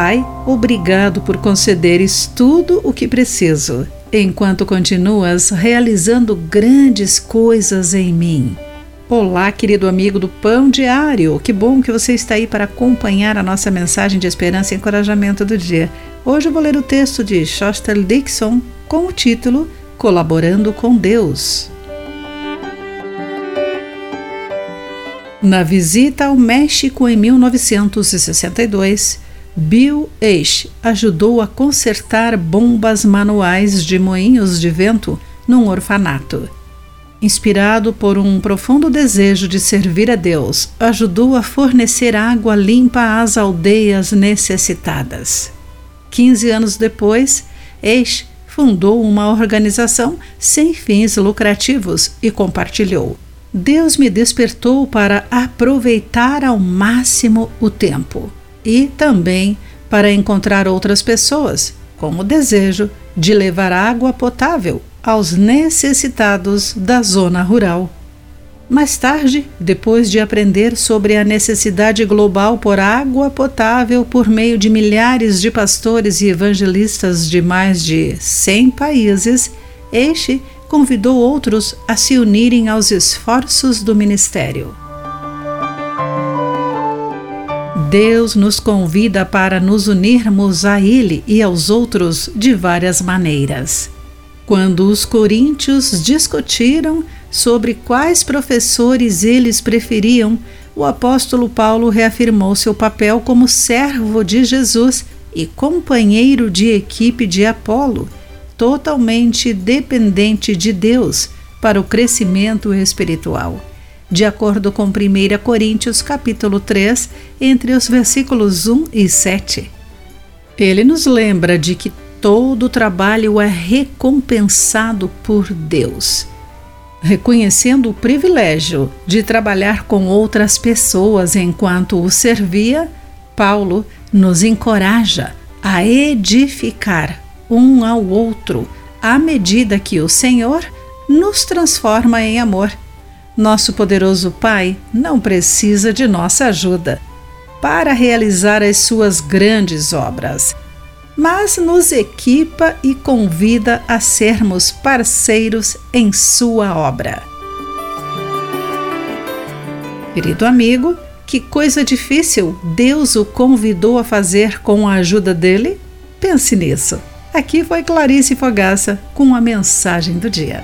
Pai, obrigado por concederes tudo o que preciso, enquanto continuas realizando grandes coisas em mim. Olá, querido amigo do Pão Diário. Que bom que você está aí para acompanhar a nossa mensagem de esperança e encorajamento do dia. Hoje eu vou ler o texto de Shostel Dixon com o título Colaborando com Deus. Na visita ao México em 1962, Bill Eish ajudou a consertar bombas manuais de moinhos de vento num orfanato. Inspirado por um profundo desejo de servir a Deus, ajudou a fornecer água limpa às aldeias necessitadas. Quinze anos depois, Eish fundou uma organização sem fins lucrativos e compartilhou. Deus me despertou para aproveitar ao máximo o tempo e também para encontrar outras pessoas com o desejo de levar água potável aos necessitados da zona rural. Mais tarde, depois de aprender sobre a necessidade global por água potável por meio de milhares de pastores e evangelistas de mais de 100 países, este convidou outros a se unirem aos esforços do ministério. Deus nos convida para nos unirmos a Ele e aos outros de várias maneiras. Quando os coríntios discutiram sobre quais professores eles preferiam, o apóstolo Paulo reafirmou seu papel como servo de Jesus e companheiro de equipe de Apolo, totalmente dependente de Deus para o crescimento espiritual. De acordo com 1 Coríntios capítulo 3, entre os versículos 1 e 7. Ele nos lembra de que todo trabalho é recompensado por Deus. Reconhecendo o privilégio de trabalhar com outras pessoas enquanto o servia, Paulo nos encoraja a edificar um ao outro à medida que o Senhor nos transforma em amor. Nosso poderoso Pai não precisa de nossa ajuda para realizar as suas grandes obras mas nos equipa e convida a sermos parceiros em sua obra. Querido amigo, que coisa difícil Deus o convidou a fazer com a ajuda dele? Pense nisso. Aqui foi Clarice Fogaça com a mensagem do dia.